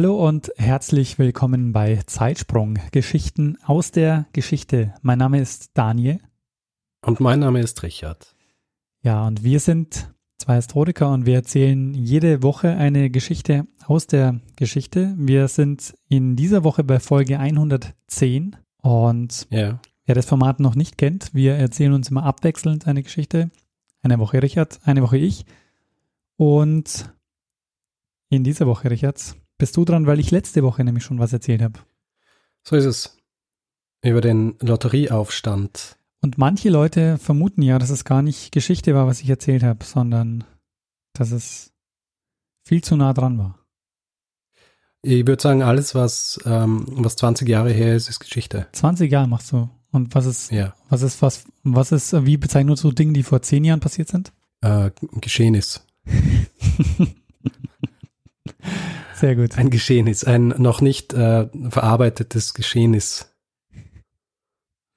Hallo und herzlich willkommen bei Zeitsprung, Geschichten aus der Geschichte. Mein Name ist Daniel. Und mein Name ist Richard. Ja, und wir sind zwei Historiker und wir erzählen jede Woche eine Geschichte aus der Geschichte. Wir sind in dieser Woche bei Folge 110 und Ja. wer das Format noch nicht kennt, wir erzählen uns immer abwechselnd eine Geschichte. Eine Woche Richard, eine Woche ich. Und in dieser Woche, Richard, bist du dran, weil ich letzte Woche nämlich schon was erzählt habe. So ist es. Über den Lotterieaufstand. Und manche Leute vermuten ja, dass es gar nicht Geschichte war, was ich erzählt habe, sondern dass es viel zu nah dran war. Ich würde sagen, alles, was, ähm, was 20 Jahre her ist, ist Geschichte. 20 Jahre machst du. Und was ist, Ja. was ist, was, was ist, wie bezeichnest du Dinge, die vor 10 Jahren passiert sind? Äh, geschehen ist. Sehr gut. Ein Geschehen ist. Ein noch nicht äh, verarbeitetes Geschehen ist.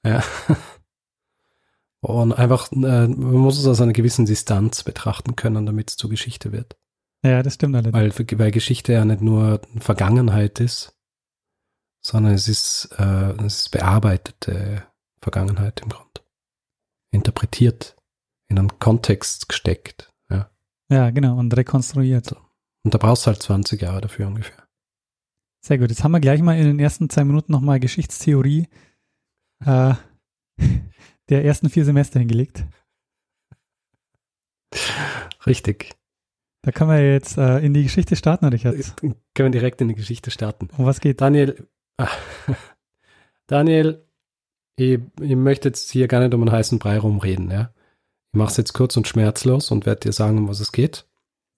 Ja. Und einfach, äh, man muss es aus einer gewissen Distanz betrachten können, damit es zur Geschichte wird. Ja, das stimmt allerdings. Weil, weil Geschichte ja nicht nur Vergangenheit ist, sondern es ist, äh, es ist bearbeitete Vergangenheit im Grund. Interpretiert, in einen Kontext gesteckt. Ja. Ja, genau. Und rekonstruiert. Und da brauchst du halt 20 Jahre dafür ungefähr. Sehr gut. Jetzt haben wir gleich mal in den ersten zwei Minuten nochmal Geschichtstheorie äh, der ersten vier Semester hingelegt. Richtig. Da können wir jetzt äh, in die Geschichte starten, Richard. Können wir direkt in die Geschichte starten. Um was geht? Daniel, ah, Daniel, ich, ich möchte jetzt hier gar nicht um einen heißen Brei rumreden, ja. Ich mache es jetzt kurz und schmerzlos und werde dir sagen, um was es geht.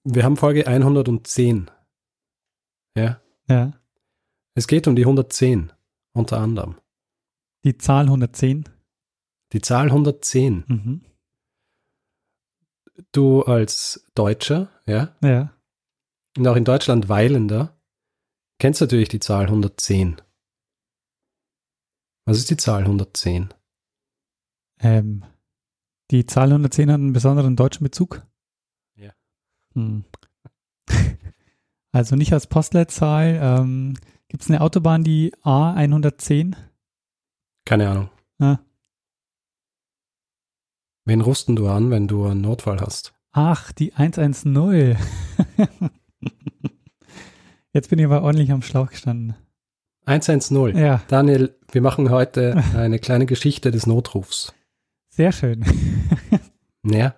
Wir haben Folge 110. Ja. Ja. Es geht um die 110, unter anderem. Die Zahl 110. Die Zahl 110. Mhm. Du als Deutscher, ja, Ja. und auch in Deutschland weilender, kennst natürlich die Zahl 110. Was ist die Zahl 110? Ähm, die Zahl 110 hat einen besonderen deutschen Bezug. Hm. Also nicht als Postleitzahl. Ähm, Gibt es eine Autobahn, die A110? Keine Ahnung. Ah. Wen rufst du an, wenn du einen Notfall hast? Ach, die 110. Jetzt bin ich aber ordentlich am Schlauch gestanden. 110. Ja, Daniel, wir machen heute eine kleine Geschichte des Notrufs. sehr schön. Ja,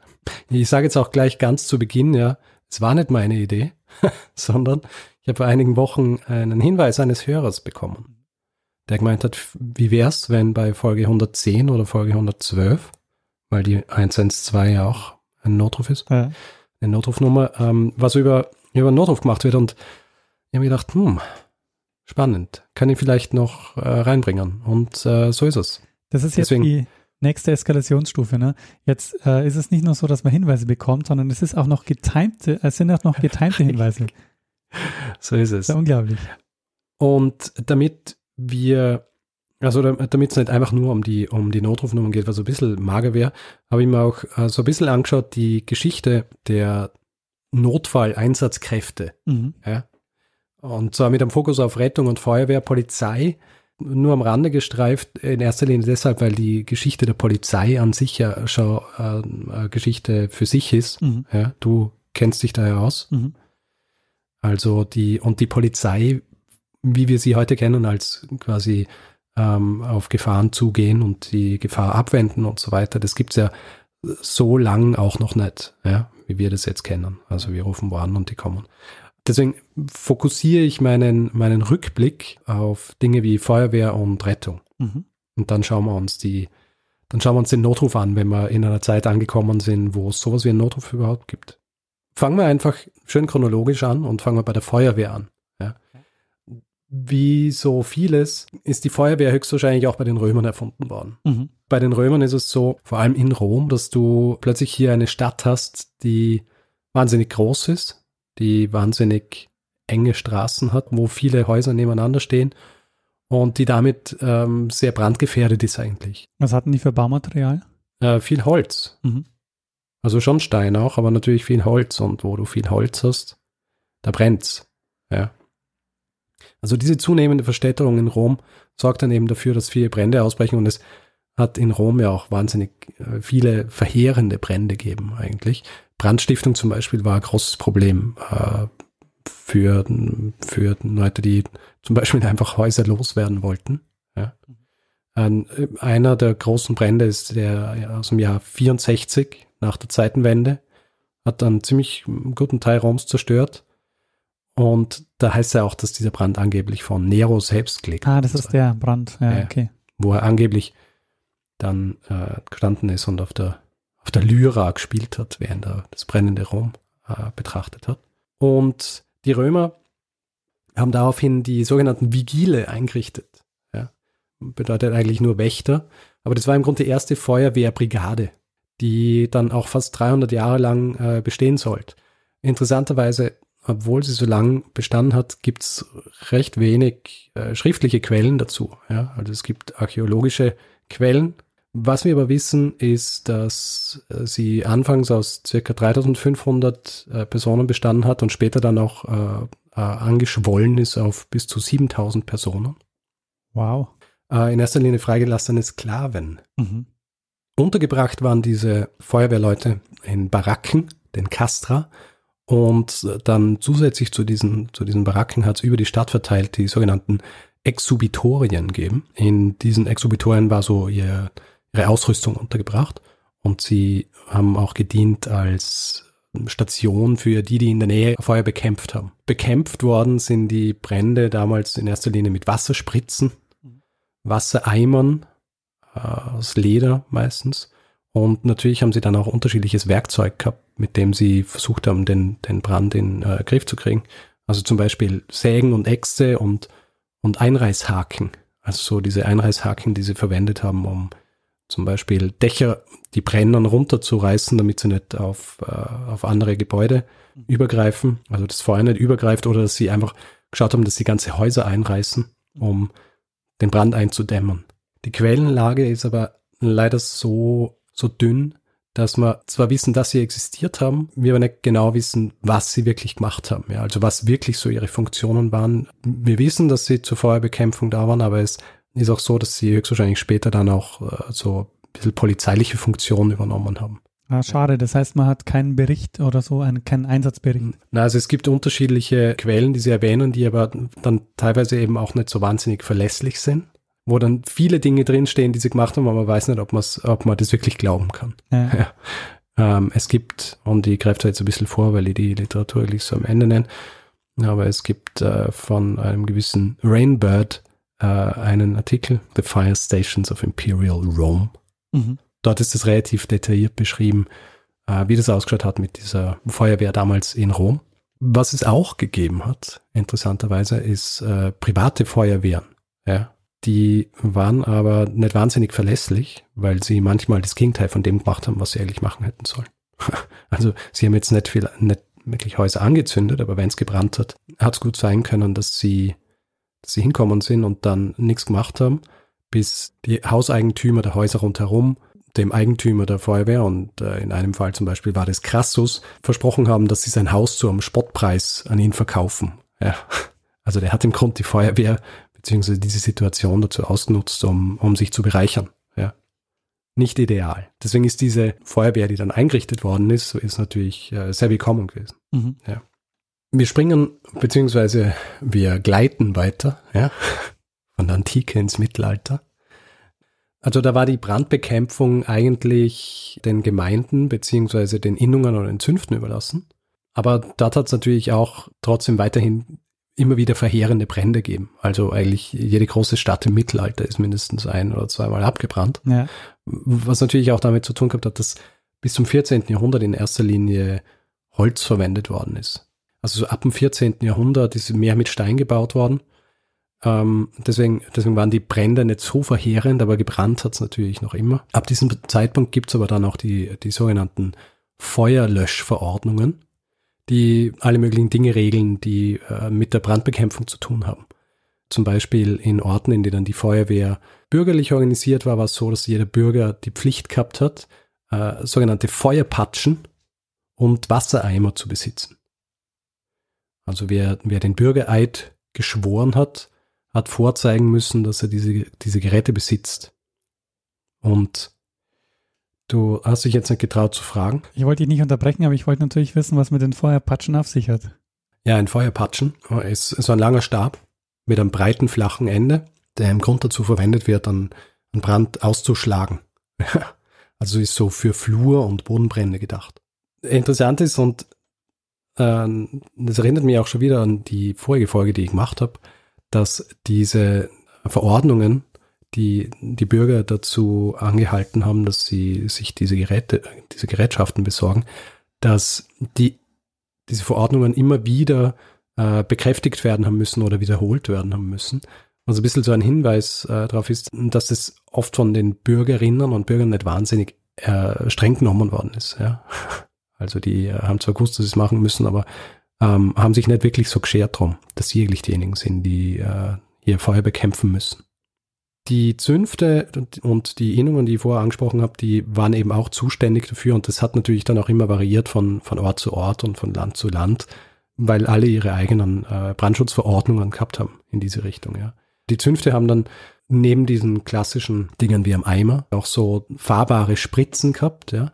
ich sage jetzt auch gleich ganz zu Beginn, ja, es war nicht meine Idee, sondern ich habe vor einigen Wochen einen Hinweis eines Hörers bekommen, der gemeint hat, wie wär's, wenn bei Folge 110 oder Folge 112, weil die 112 ja auch ein Notruf ist, Ja. eine Notrufnummer, ähm, was über, über einen Notruf gemacht wird. Und ich habe mir gedacht, hm, spannend, kann ich vielleicht noch äh, reinbringen. Und äh, so ist es. Das ist jetzt Deswegen- die nächste Eskalationsstufe. Ne? Jetzt äh, ist es nicht nur so, dass man Hinweise bekommt, sondern es ist auch noch getimte, es sind auch noch getimte Hinweise. So ist es. Ist ja unglaublich. Und damit wir, also damit es nicht einfach nur um die, um die Notrufnummern geht, was so ein bisschen mager wäre, habe ich mir auch äh, so ein bisschen angeschaut, die Geschichte der Notfalleinsatzkräfte. Mhm. Ja? Und zwar mit einem Fokus auf Rettung und Feuerwehr, Polizei, nur am Rande gestreift, in erster Linie deshalb, weil die Geschichte der Polizei an sich ja schon äh, eine Geschichte für sich ist. Mhm. Ja? Du kennst dich da ja aus. Mhm. Also die, und die Polizei, wie wir sie heute kennen, als quasi ähm, auf Gefahren zugehen und die Gefahr abwenden und so weiter, das gibt's ja so lang auch noch nicht, ja, wie wir das jetzt kennen. Also wir rufen wo an und die kommen. Deswegen fokussiere ich meinen, meinen Rückblick auf Dinge wie Feuerwehr und Rettung. Mhm. Und dann schauen wir uns die, dann schauen wir uns den Notruf an, wenn wir in einer Zeit angekommen sind, wo es sowas wie einen Notruf überhaupt gibt. Fangen wir einfach schön chronologisch an und fangen wir bei der Feuerwehr an. Ja. wie so vieles ist die Feuerwehr höchstwahrscheinlich auch bei den Römern erfunden worden. Mhm. Bei den Römern ist es so, vor allem in Rom, dass du plötzlich hier eine Stadt hast, die wahnsinnig groß ist, die wahnsinnig enge Straßen hat, wo viele Häuser nebeneinander stehen und die damit ähm, sehr brandgefährdet ist eigentlich. Was hatten die für Baumaterial? Äh, viel Holz. Mhm. Also schon Stein auch, aber natürlich viel Holz. Und wo du viel Holz hast, da brennt's. Ja. Also diese zunehmende Verstädterung in Rom sorgt dann eben dafür, dass viele Brände ausbrechen und es hat in Rom ja auch wahnsinnig äh, viele verheerende Brände gegeben eigentlich. Brandstiftung zum Beispiel war ein großes Problem äh, für, für Leute, die zum Beispiel einfach Häuser loswerden wollten. Ja. Ein, einer der großen Brände ist der aus dem Jahr 64 nach der Zeitenwende, hat dann ziemlich einen guten Teil Roms zerstört. Und da heißt ja auch, dass dieser Brand angeblich von Nero selbst gelegt Ah, das ist der Brand. Ja, Ja. okay. wo er angeblich dann äh, gestanden ist und auf der, auf der Lyra gespielt hat, während er das brennende Rom äh, betrachtet hat. Und die Römer haben daraufhin die sogenannten Vigile eingerichtet. Ja. Bedeutet eigentlich nur Wächter. Aber das war im Grunde die erste Feuerwehrbrigade, die dann auch fast 300 Jahre lang äh, bestehen sollte. Interessanterweise, obwohl sie so lang bestanden hat, gibt es recht wenig äh, schriftliche Quellen dazu. Ja. Also es gibt archäologische Quellen. Was wir aber wissen, ist, dass äh, sie anfangs aus circa 3500 äh, Personen bestanden hat und später dann auch äh, äh, angeschwollen ist auf bis zu 7000 Personen. Wow. Äh, in erster Linie freigelassene Sklaven. Mhm. Untergebracht waren diese Feuerwehrleute in Baracken, den Castra. Und dann zusätzlich zu diesen, zu diesen Baracken hat es über die Stadt verteilt die sogenannten Exubitorien geben. In diesen Exubitorien war so ihr, ihre Ausrüstung untergebracht. Und sie haben auch gedient als Station für die, die in der Nähe Feuer bekämpft haben. Bekämpft worden sind die Brände damals in erster Linie mit Wasserspritzen, Wassereimern äh, aus Leder meistens. Und natürlich haben sie dann auch unterschiedliches Werkzeug gehabt, mit dem sie versucht haben, den, den Brand in äh, Griff zu kriegen. Also zum Beispiel Sägen und Äxte und, und Einreißhaken. Also so diese Einreißhaken, die sie verwendet haben, um zum Beispiel Dächer, die brennen, runterzureißen, damit sie nicht auf, äh, auf andere Gebäude übergreifen. Also das Feuer nicht übergreift oder dass sie einfach geschaut haben, dass sie ganze Häuser einreißen, um den Brand einzudämmen. Die Quellenlage ist aber leider so, so dünn, dass wir zwar wissen, dass sie existiert haben, wir aber nicht genau wissen, was sie wirklich gemacht haben. Ja, also was wirklich so ihre Funktionen waren. Wir wissen, dass sie zur Feuerbekämpfung da waren, aber es ist auch so, dass sie höchstwahrscheinlich später dann auch äh, so ein bisschen polizeiliche Funktionen übernommen haben. Ah, schade. Das heißt, man hat keinen Bericht oder so, einen, keinen Einsatzbericht. Na, also es gibt unterschiedliche Quellen, die sie erwähnen, die aber dann teilweise eben auch nicht so wahnsinnig verlässlich sind, wo dann viele Dinge drinstehen, die sie gemacht haben, aber man weiß nicht, ob, ob man das wirklich glauben kann. Ja. Ja. Ähm, es gibt, und greife da jetzt ein bisschen vor, weil ich die Literatur eigentlich so am Ende nenne, aber es gibt äh, von einem gewissen Rainbird äh, einen Artikel, The Fire Stations of Imperial Rome. Mhm. Dort ist es relativ detailliert beschrieben, äh, wie das ausgeschaut hat mit dieser Feuerwehr damals in Rom. Was es auch gegeben hat, interessanterweise, ist äh, private Feuerwehren. Ja. Die waren aber nicht wahnsinnig verlässlich, weil sie manchmal das Gegenteil von dem gemacht haben, was sie eigentlich machen hätten sollen. Also sie haben jetzt nicht viel, nicht wirklich Häuser angezündet, aber wenn es gebrannt hat, hat es gut sein können, dass sie, sie hinkommen sind und dann nichts gemacht haben, bis die Hauseigentümer der Häuser rundherum dem Eigentümer der Feuerwehr und äh, in einem Fall zum Beispiel war das Crassus, versprochen haben, dass sie sein Haus zu einem Spottpreis an ihn verkaufen. Ja. Also der hat im Grunde die Feuerwehr beziehungsweise diese Situation dazu ausgenutzt, um, um sich zu bereichern. Ja. Nicht ideal. Deswegen ist diese Feuerwehr, die dann eingerichtet worden ist, ist natürlich äh, sehr willkommen gewesen. Mhm. Wir springen, beziehungsweise wir gleiten weiter, ja, von der Antike ins Mittelalter. Also da war die Brandbekämpfung eigentlich den Gemeinden beziehungsweise den Innungen oder den Zünften überlassen. Aber dort hat es natürlich auch trotzdem weiterhin immer wieder verheerende Brände gegeben. Also eigentlich jede große Stadt im Mittelalter ist mindestens ein oder zweimal abgebrannt. Ja. Was natürlich auch damit zu tun gehabt hat, dass bis zum 14. Jahrhundert in erster Linie Holz verwendet worden ist. Also so ab dem 14. Jahrhundert ist mehr mit Stein gebaut worden. Ähm, deswegen, deswegen waren die Brände nicht so verheerend, aber gebrannt hat es natürlich noch immer. Ab diesem Zeitpunkt gibt es aber dann auch die, die sogenannten Feuerlöschverordnungen, die alle möglichen Dinge regeln, die äh, mit der Brandbekämpfung zu tun haben. Zum Beispiel in Orten, in denen die Feuerwehr bürgerlich organisiert war, war es so, dass jeder Bürger die Pflicht gehabt hat, äh, sogenannte Feuerpatschen und Wassereimer zu besitzen. Also wer, wer den Bürgereid geschworen hat, hat vorzeigen müssen, dass er diese, diese Geräte besitzt. Und du hast dich jetzt nicht getraut zu fragen. Ich wollte dich nicht unterbrechen, aber ich wollte natürlich wissen, was mit den Feuerpatschen auf sich hat. Ja, ein Feuerpatschen ist so ein langer Stab mit einem breiten, flachen Ende, der im Grund dazu verwendet wird, einen, einen Brand auszuschlagen. also ist so für Flur- und Bodenbrände gedacht. Interessant ist, und äh, das erinnert mich auch schon wieder an die vorige Folge, die ich gemacht habe, dass diese Verordnungen, die die Bürger dazu angehalten haben, dass sie sich diese Geräte, diese Gerätschaften besorgen, dass die, diese Verordnungen immer wieder äh, bekräftigt werden haben müssen oder wiederholt werden haben müssen. Also ein bisschen so ein Hinweis äh, darauf ist, dass es oft von den Bürgerinnen und Bürgern nicht wahnsinnig äh, streng genommen worden ist. Ja? Also die äh, haben zwar gewusst, dass sie es machen müssen, aber ähm, haben sich nicht wirklich so geschert drum, dass sie eigentlich diejenigen sind, die äh, hier Feuer bekämpfen müssen. Die Zünfte und die Innungen, die ich vorher angesprochen habe, die waren eben auch zuständig dafür und das hat natürlich dann auch immer variiert von, von Ort zu Ort und von Land zu Land, weil alle ihre eigenen äh, Brandschutzverordnungen gehabt haben in diese Richtung. Ja. Die Zünfte haben dann neben diesen klassischen Dingen wie am Eimer auch so fahrbare Spritzen gehabt, ja,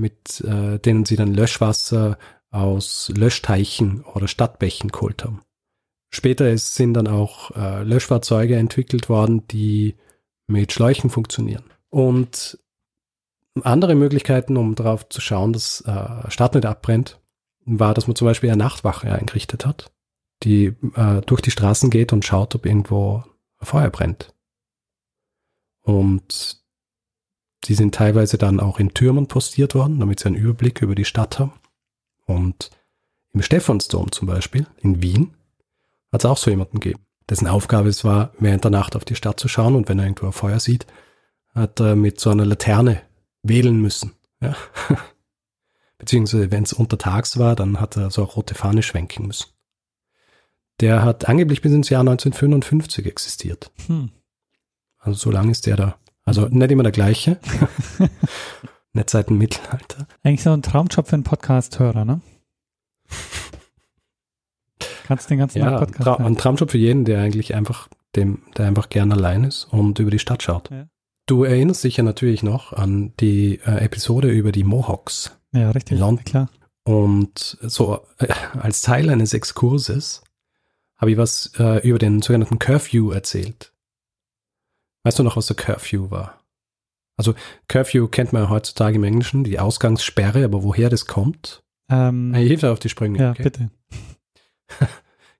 mit äh, denen sie dann Löschwasser aus Löschteichen oder Stadtbächen geholt haben. Später sind dann auch äh, Löschfahrzeuge entwickelt worden, die mit Schläuchen funktionieren. Und andere Möglichkeiten, um darauf zu schauen, dass äh, Stadt nicht abbrennt, war, dass man zum Beispiel eine Nachtwache eingerichtet hat, die äh, durch die Straßen geht und schaut, ob irgendwo Feuer brennt. Und die sind teilweise dann auch in Türmen postiert worden, damit sie einen Überblick über die Stadt haben. Und im Stephansdom zum Beispiel, in Wien, hat es auch so jemanden gegeben, dessen Aufgabe es war, während der Nacht auf die Stadt zu schauen und wenn er irgendwo ein Feuer sieht, hat er mit so einer Laterne wählen müssen. Ja? Beziehungsweise wenn es untertags war, dann hat er so eine rote Fahne schwenken müssen. Der hat angeblich bis ins Jahr 1955 existiert. Hm. Also so lange ist der da. Also nicht immer der gleiche. Nicht seit dem Mittelalter. Eigentlich so ein Traumjob für einen Podcast-Hörer, ne? Kannst den ganzen ja, Tag Podcast Tra Ein Traumjob für jeden, der eigentlich einfach, dem, der einfach gern allein ist und über die Stadt schaut. Ja. Du erinnerst dich ja natürlich noch an die äh, Episode über die Mohawks. Ja, richtig. In London. Klar. Und so äh, als Teil eines Exkurses habe ich was äh, über den sogenannten Curfew erzählt. Weißt du noch, was der Curfew war? Also Curfew kennt man heutzutage im Englischen, die Ausgangssperre, aber woher das kommt? Ähm, hilf auf die Sprünge. Ja, okay? bitte.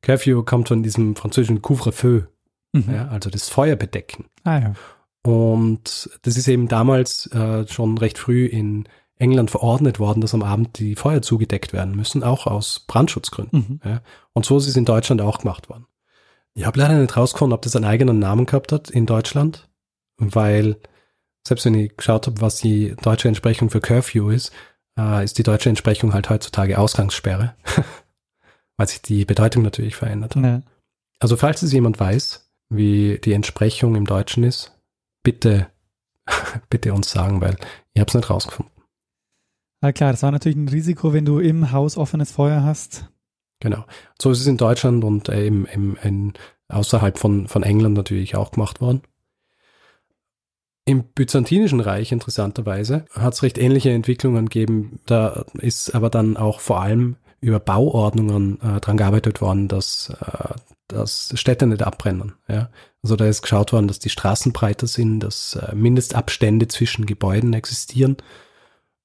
Curfew kommt von diesem französischen Couvre-feu, mhm. ja, also das Feuerbedecken. Ah ja. Und das ist eben damals äh, schon recht früh in England verordnet worden, dass am Abend die Feuer zugedeckt werden müssen, auch aus Brandschutzgründen. Mhm. Ja. Und so ist es in Deutschland auch gemacht worden. Ich habe leider nicht rausgefunden, ob das einen eigenen Namen gehabt hat in Deutschland, weil selbst wenn ich geschaut habe, was die deutsche Entsprechung für Curfew ist, äh, ist die deutsche Entsprechung halt heutzutage Ausgangssperre, weil sich die Bedeutung natürlich verändert hat. Ja. Also falls es jemand weiß, wie die Entsprechung im Deutschen ist, bitte, bitte uns sagen, weil ich habe es nicht rausgefunden. Na klar, das war natürlich ein Risiko, wenn du im Haus offenes Feuer hast. Genau. So ist es in Deutschland und äh, im, im, in, außerhalb von, von England natürlich auch gemacht worden. Im Byzantinischen Reich, interessanterweise, hat es recht ähnliche Entwicklungen gegeben. Da ist aber dann auch vor allem über Bauordnungen äh, dran gearbeitet worden, dass, äh, dass Städte nicht abbrennen. Ja? Also da ist geschaut worden, dass die Straßen breiter sind, dass äh, Mindestabstände zwischen Gebäuden existieren.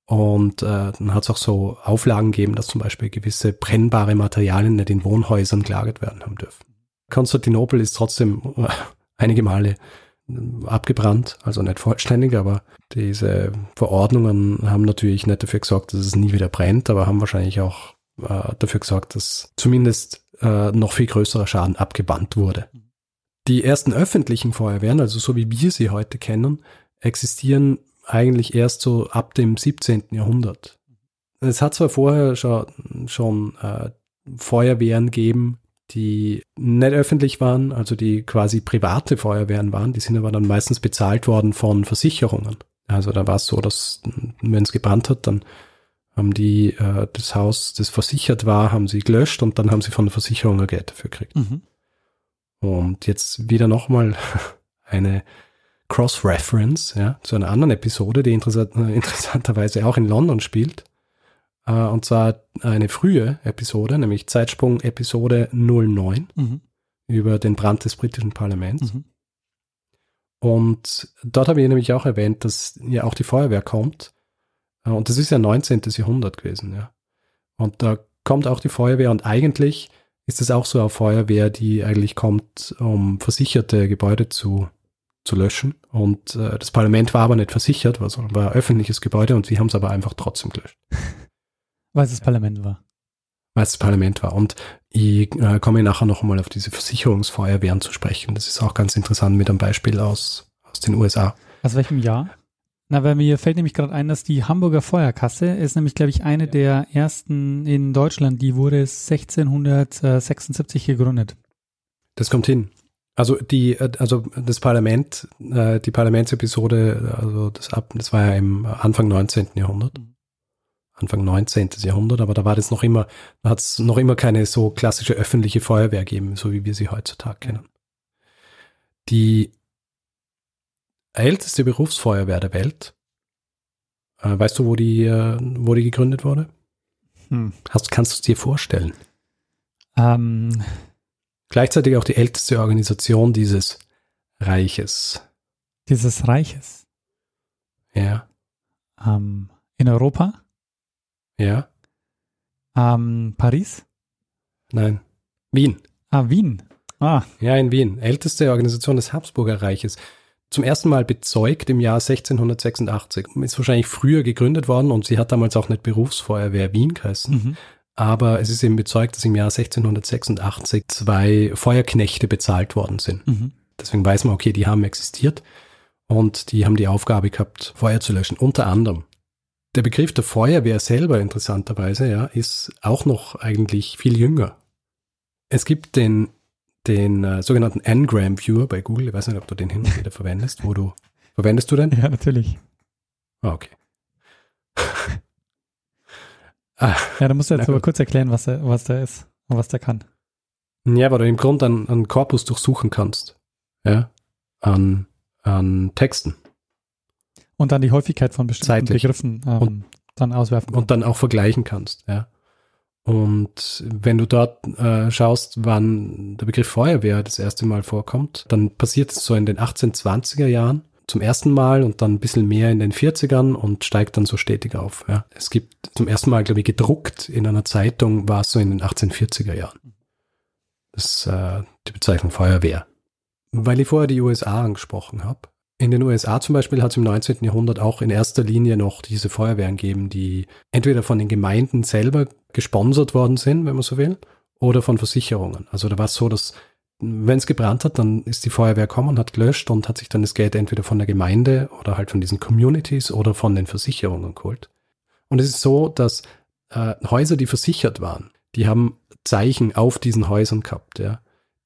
Und äh, dann hat es auch so Auflagen gegeben, dass zum Beispiel gewisse brennbare Materialien nicht in Wohnhäusern gelagert werden haben dürfen. Konstantinopel ist trotzdem äh, einige Male abgebrannt, also nicht vollständig, aber diese Verordnungen haben natürlich nicht dafür gesorgt, dass es nie wieder brennt, aber haben wahrscheinlich auch äh, dafür gesorgt, dass zumindest äh, noch viel größerer Schaden abgebannt wurde. Die ersten öffentlichen Feuerwehren, also so wie wir sie heute kennen, existieren eigentlich erst so ab dem 17. Jahrhundert. Es hat zwar vorher schon, schon äh, Feuerwehren gegeben, die nicht öffentlich waren, also die quasi private Feuerwehren waren, die sind aber dann meistens bezahlt worden von Versicherungen. Also da war es so, dass wenn es gebrannt hat, dann haben die äh, das Haus, das versichert war, haben sie gelöscht und dann haben sie von der Versicherung ein Geld dafür gekriegt. Mhm. Und jetzt wieder nochmal eine Cross-Reference ja, zu einer anderen Episode, die interessant, interessanterweise auch in London spielt. Äh, und zwar eine frühe Episode, nämlich Zeitsprung Episode 09 mhm. über den Brand des britischen Parlaments. Mhm. Und dort habe ich nämlich auch erwähnt, dass ja auch die Feuerwehr kommt. Äh, und das ist ja 19. Jahrhundert gewesen, ja. Und da kommt auch die Feuerwehr und eigentlich ist es auch so eine Feuerwehr, die eigentlich kommt, um versicherte Gebäude zu, zu löschen. Und äh, das Parlament war aber nicht versichert, war, war ein öffentliches Gebäude und sie haben es aber einfach trotzdem gelöscht. Weil es das Parlament war. Weil es das Parlament war. Und ich äh, komme nachher noch einmal auf diese Versicherungsfeuerwehren zu sprechen. Das ist auch ganz interessant mit einem Beispiel aus, aus den USA. Aus welchem Jahr? Na, weil mir fällt nämlich gerade ein, dass die Hamburger Feuerkasse ist nämlich, glaube ich, eine der ersten in Deutschland. Die wurde 1676 gegründet. Das kommt hin. Also die, äh, also das Parlament, äh, die Parlamentsepisode, also das ab, das war ja im Anfang 19. Jahrhundert. Mhm. Anfang 19. Jahrhundert, aber da war das noch immer, da hat es noch immer keine so klassische öffentliche Feuerwehr gegeben, so wie wir sie heutzutage kennen. Die älteste Berufsfeuerwehr der Welt, äh, weißt du, wo die, äh, wo die gegründet wurde? Hm. Hast, kannst du es dir vorstellen? Ähm. Gleichzeitig auch die älteste Organisation dieses Reiches. Dieses Reiches? Ja. Ähm, in Europa? Ja. Ähm, Paris? Nein. Wien. Ah, Wien. Ah. Ja, in Wien. Älteste Organisation des Habsburger Reiches. Zum ersten Mal bezeugt im Jahr 1686. Ist wahrscheinlich früher gegründet worden und sie hat damals auch nicht Berufsfeuerwehr Wien geheißen. Mhm. Aber es ist eben bezeugt, dass im Jahr 1686 zwei Feuerknechte bezahlt worden sind. Mhm. Deswegen weiß man, okay, die haben existiert und die haben die Aufgabe gehabt, Feuer zu löschen. Unter anderem der Begriff der Feuerwehr selber, interessanterweise, ja, ist auch noch eigentlich viel jünger. Es gibt den, den äh, sogenannten Ngram Viewer bei Google. Ich weiß nicht, ob du den hin und wieder verwendest, wo du, verwendest du den? Ja, natürlich. Ah, okay. ah, ja, da musst du jetzt aber kurz erklären, was der, was der ist und was der kann. Ja, weil du im Grunde einen, einen Korpus durchsuchen kannst. Ja, an, an Texten. Und dann die Häufigkeit von bestimmten Zeitlich. Begriffen ähm, und, dann auswerfen kannst. Und dann auch vergleichen kannst, ja. Und wenn du dort äh, schaust, wann der Begriff Feuerwehr das erste Mal vorkommt, dann passiert es so in den 1820er Jahren zum ersten Mal und dann ein bisschen mehr in den 40ern und steigt dann so stetig auf. Ja. Es gibt zum ersten Mal, glaube ich, gedruckt in einer Zeitung, war es so in den 1840er Jahren. Das ist äh, die Bezeichnung Feuerwehr. Weil ich vorher die USA angesprochen habe, in den USA zum Beispiel hat es im 19. Jahrhundert auch in erster Linie noch diese Feuerwehren gegeben, die entweder von den Gemeinden selber gesponsert worden sind, wenn man so will, oder von Versicherungen. Also da war es so, dass wenn es gebrannt hat, dann ist die Feuerwehr gekommen, hat gelöscht und hat sich dann das Geld entweder von der Gemeinde oder halt von diesen Communities oder von den Versicherungen geholt. Und es ist so, dass äh, Häuser, die versichert waren, die haben Zeichen auf diesen Häusern gehabt, ja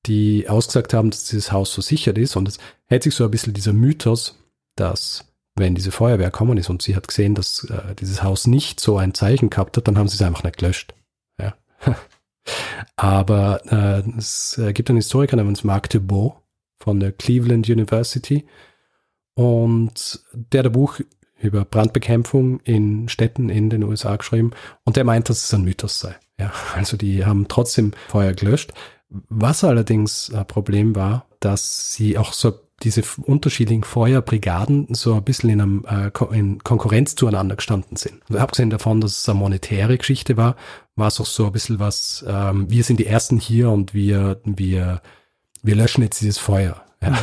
die ausgesagt haben, dass dieses Haus versichert ist. Und es hält sich so ein bisschen dieser Mythos, dass wenn diese Feuerwehr gekommen ist und sie hat gesehen, dass äh, dieses Haus nicht so ein Zeichen gehabt hat, dann haben sie es einfach nicht gelöscht. Aber äh, es äh, gibt einen Historiker namens Mark Thibault von der Cleveland University und der hat ein Buch über Brandbekämpfung in Städten in den USA geschrieben und der meint, dass es ein Mythos sei. Ja, also die haben trotzdem Feuer gelöscht. Was allerdings ein Problem war, dass sie auch so diese unterschiedlichen Feuerbrigaden so ein bisschen in, einem, äh, in Konkurrenz zueinander gestanden sind. Also abgesehen davon, dass es eine monetäre Geschichte war, war es auch so ein bisschen was, ähm, wir sind die Ersten hier und wir, wir, wir löschen jetzt dieses Feuer. Ja. Mhm.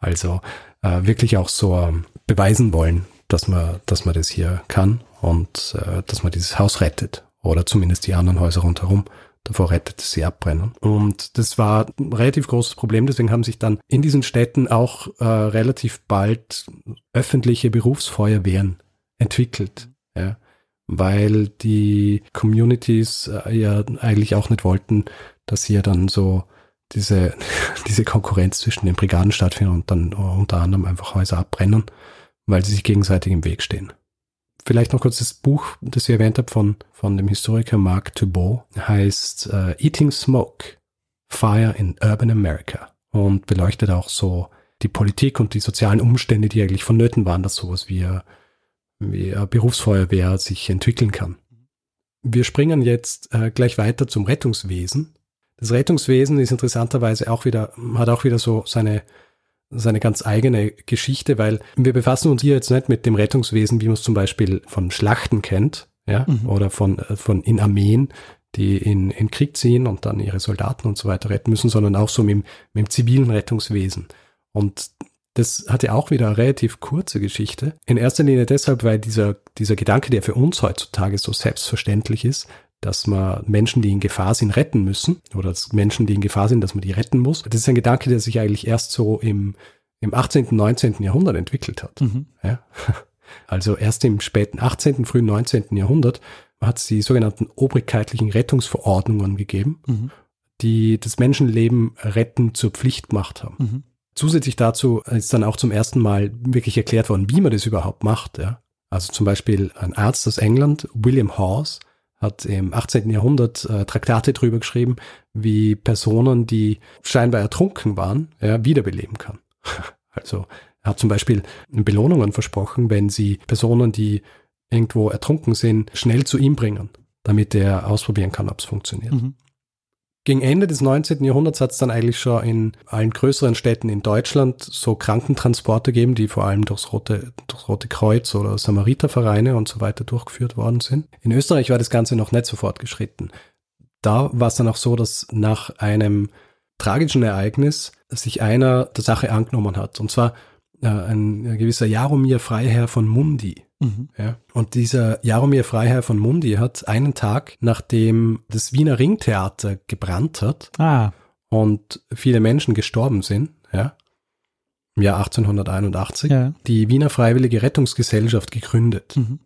Also äh, wirklich auch so ähm, beweisen wollen, dass man, dass man das hier kann und äh, dass man dieses Haus rettet oder zumindest die anderen Häuser rundherum davor rettet, dass sie abbrennen. Und das war ein relativ großes Problem, deswegen haben sich dann in diesen Städten auch äh, relativ bald öffentliche Berufsfeuerwehren entwickelt. Ja weil die Communities äh, ja eigentlich auch nicht wollten, dass hier dann so diese, diese Konkurrenz zwischen den Brigaden stattfindet und dann unter anderem einfach Häuser abbrennen, weil sie sich gegenseitig im Weg stehen. Vielleicht noch kurz das Buch, das ich erwähnt habe von, von dem Historiker Mark Thibault, heißt uh, Eating Smoke, Fire in Urban America und beleuchtet auch so die Politik und die sozialen Umstände, die eigentlich vonnöten waren, dass sowas wie Berufsfeuerwehr sich entwickeln kann. Wir springen jetzt äh, gleich weiter zum Rettungswesen das Rettungswesen ist interessanterweise auch wieder, hat auch wieder so seine, seine ganz eigene Geschichte, weil wir befassen uns hier jetzt nicht mit dem Rettungswesen, wie man es zum Beispiel von Schlachten kennt, ja, mhm. oder von, äh, von in Armeen, die in, in Krieg ziehen und dann ihre Soldaten und so weiter retten müssen, sondern auch so mit, mit dem zivilen Rettungswesen. Und das hat ja auch wieder eine relativ kurze Geschichte. In erster Linie deshalb, weil dieser, dieser Gedanke, der für uns heutzutage so selbstverständlich ist, dass man Menschen, die in Gefahr sind, retten müssen oder dass Menschen, die in Gefahr sind, dass man die retten muss. Das ist ein Gedanke, der sich eigentlich erst so im, im 18., 19. Jahrhundert entwickelt hat. Mhm. Ja? Also erst im späten 18., frühen 19. Jahrhundert hat es die sogenannten obrigkeitlichen Rettungsverordnungen gegeben, mhm. die das Menschenleben retten zur Pflicht gemacht haben. Mhm. Zusätzlich dazu ist dann auch zum ersten Mal wirklich erklärt worden, wie man das überhaupt macht. Ja? Also zum Beispiel ein Arzt aus England, William Hawes, hat im 18. Jahrhundert äh, Traktate drüber geschrieben, wie Personen, die scheinbar ertrunken waren, ja, wiederbeleben kann. also er hat zum Beispiel Belohnungen versprochen, wenn sie Personen, die irgendwo ertrunken sind, schnell zu ihm bringen, damit er ausprobieren kann, ob es funktioniert. Mhm. Gegen Ende des 19. Jahrhunderts hat es dann eigentlich schon in allen größeren Städten in Deutschland so Krankentransporte gegeben, die vor allem durchs Rote, durchs Rote Kreuz oder Samaritervereine und so weiter durchgeführt worden sind. In Österreich war das Ganze noch nicht so fortgeschritten. Da war es dann auch so, dass nach einem tragischen Ereignis sich einer der Sache angenommen hat. Und zwar äh, ein gewisser Jaromir Freiherr von Mundi. Mhm. Ja. Und dieser Jaromir Freiherr von Mundi hat einen Tag, nachdem das Wiener Ringtheater gebrannt hat ah. und viele Menschen gestorben sind, ja, im Jahr 1881, ja. die Wiener Freiwillige Rettungsgesellschaft gegründet. Mhm.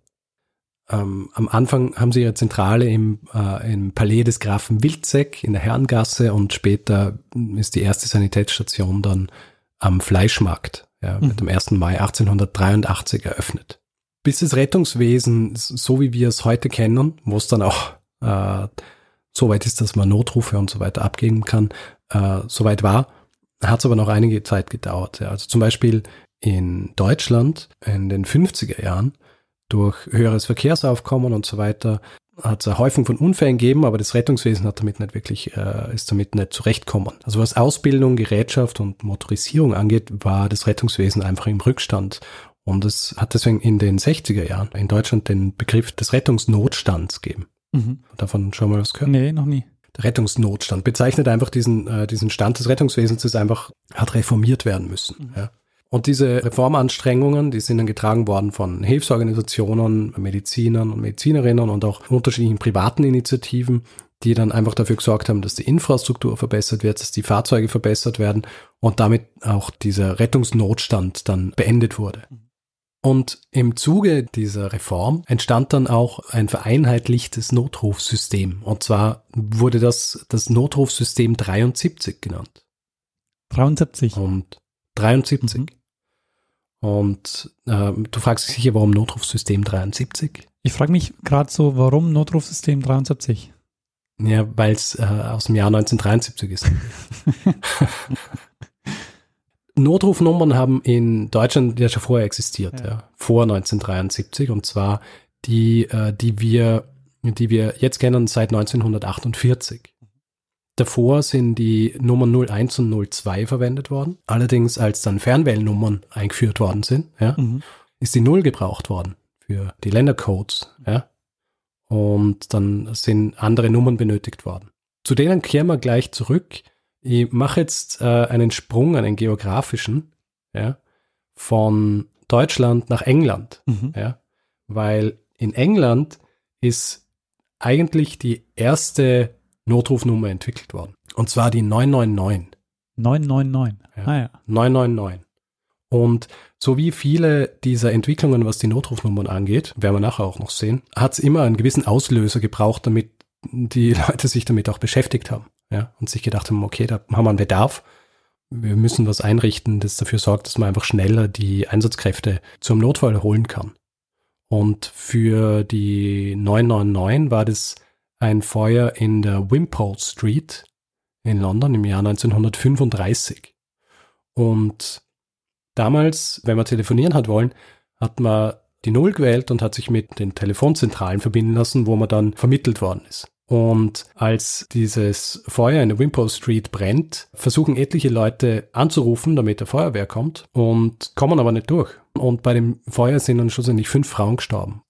Ähm, am Anfang haben sie ihre Zentrale im, äh, im Palais des Grafen Wilczek in der Herrengasse und später ist die erste Sanitätsstation dann am Fleischmarkt, ja, mhm. mit dem 1. Mai 1883 eröffnet bis das Rettungswesen, so wie wir es heute kennen, wo es dann auch äh, so weit ist, dass man Notrufe und so weiter abgeben kann, äh, so weit war, hat es aber noch einige Zeit gedauert. Ja. Also zum Beispiel in Deutschland in den 50er Jahren durch höheres Verkehrsaufkommen und so weiter hat es eine Häufung von Unfällen gegeben, aber das Rettungswesen hat damit nicht wirklich, äh, ist damit nicht zurechtkommen. Also was Ausbildung, Gerätschaft und Motorisierung angeht, war das Rettungswesen einfach im Rückstand. Und es hat deswegen in den 60er Jahren in Deutschland den Begriff des Rettungsnotstands gegeben. Mhm. Davon schon mal was gehört? Nee, noch nie. Der Rettungsnotstand bezeichnet einfach diesen, äh, diesen Stand des Rettungswesens, das einfach hat reformiert werden müssen. Mhm. Ja. Und diese Reformanstrengungen, die sind dann getragen worden von Hilfsorganisationen, Medizinern und Medizinerinnen und auch unterschiedlichen privaten Initiativen, die dann einfach dafür gesorgt haben, dass die Infrastruktur verbessert wird, dass die Fahrzeuge verbessert werden und damit auch dieser Rettungsnotstand dann beendet wurde. Und im Zuge dieser Reform entstand dann auch ein vereinheitlichtes Notrufsystem. Und zwar wurde das das Notrufsystem 73 genannt. 73. Und 73. Mhm. Und äh, du fragst dich sicher, warum Notrufsystem 73? Ich frage mich gerade so, warum Notrufsystem 73? Ja, weil es äh, aus dem Jahr 1973 ist. Notrufnummern haben in Deutschland ja schon vorher existiert, ja. ja. vor 1973 und zwar die, äh, die wir, die wir jetzt kennen seit 1948. Davor sind die Nummern 01 und 02 verwendet worden. Allerdings, als dann Fernwählnummern eingeführt worden sind, ja, mhm. ist die Null gebraucht worden für die Ländercodes, ja. Und dann sind andere Nummern benötigt worden. Zu denen kehren wir gleich zurück. Ich mache jetzt äh, einen Sprung, einen geografischen, ja, von Deutschland nach England, mhm. ja, weil in England ist eigentlich die erste Notrufnummer entwickelt worden. Und zwar die 999. 999. Ja. Ah ja. 999. Und so wie viele dieser Entwicklungen, was die Notrufnummern angeht, werden wir nachher auch noch sehen, hat es immer einen gewissen Auslöser gebraucht, damit die Leute sich damit auch beschäftigt haben. Ja, und sich gedacht haben, okay, da haben wir einen Bedarf. Wir müssen was einrichten, das dafür sorgt, dass man einfach schneller die Einsatzkräfte zum Notfall holen kann. Und für die 999 war das ein Feuer in der Wimpole Street in London im Jahr 1935. Und damals, wenn man telefonieren hat wollen, hat man die Null gewählt und hat sich mit den Telefonzentralen verbinden lassen, wo man dann vermittelt worden ist. Und als dieses Feuer in der Wimpole Street brennt, versuchen etliche Leute anzurufen, damit der Feuerwehr kommt und kommen aber nicht durch. Und bei dem Feuer sind dann schlussendlich fünf Frauen gestorben.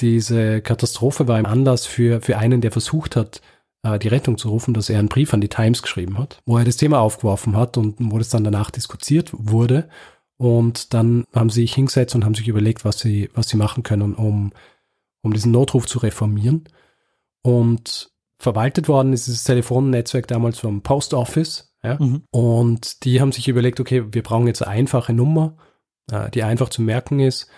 Diese Katastrophe war ein Anlass für, für einen, der versucht hat, äh, die Rettung zu rufen, dass er einen Brief an die Times geschrieben hat, wo er das Thema aufgeworfen hat und wo das dann danach diskutiert wurde. Und dann haben sie sich hingesetzt und haben sich überlegt, was sie, was sie machen können, um, um diesen Notruf zu reformieren. Und verwaltet worden ist dieses Telefonnetzwerk damals vom Post Office. Ja? Mhm. Und die haben sich überlegt, okay, wir brauchen jetzt eine einfache Nummer, äh, die einfach zu merken ist.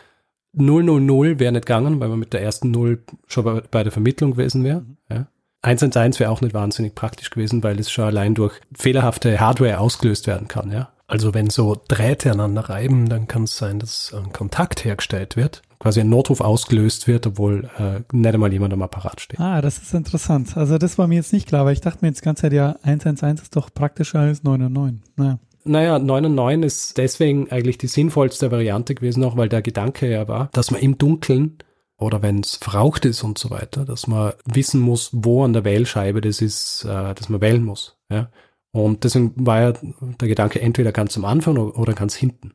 000 wäre nicht gegangen, weil man mit der ersten Null schon bei, bei der Vermittlung gewesen wäre. Mhm. Ja. 111 wäre auch nicht wahnsinnig praktisch gewesen, weil es schon allein durch fehlerhafte Hardware ausgelöst werden kann. Ja. Also wenn so Drähte aneinander reiben, dann kann es sein, dass ein Kontakt hergestellt wird. Quasi ein Notruf ausgelöst wird, obwohl äh, nicht einmal jemand am Apparat steht. Ah, das ist interessant. Also das war mir jetzt nicht klar, weil ich dachte mir jetzt die ganze Zeit, ja, 111 ist doch praktischer als 999. Naja. Naja, 909 ist deswegen eigentlich die sinnvollste Variante gewesen, auch weil der Gedanke ja war, dass man im Dunkeln oder wenn es verraucht ist und so weiter, dass man wissen muss, wo an der Wählscheibe das ist, äh, dass man wählen muss. Ja? Und deswegen war ja der Gedanke entweder ganz am Anfang oder ganz hinten.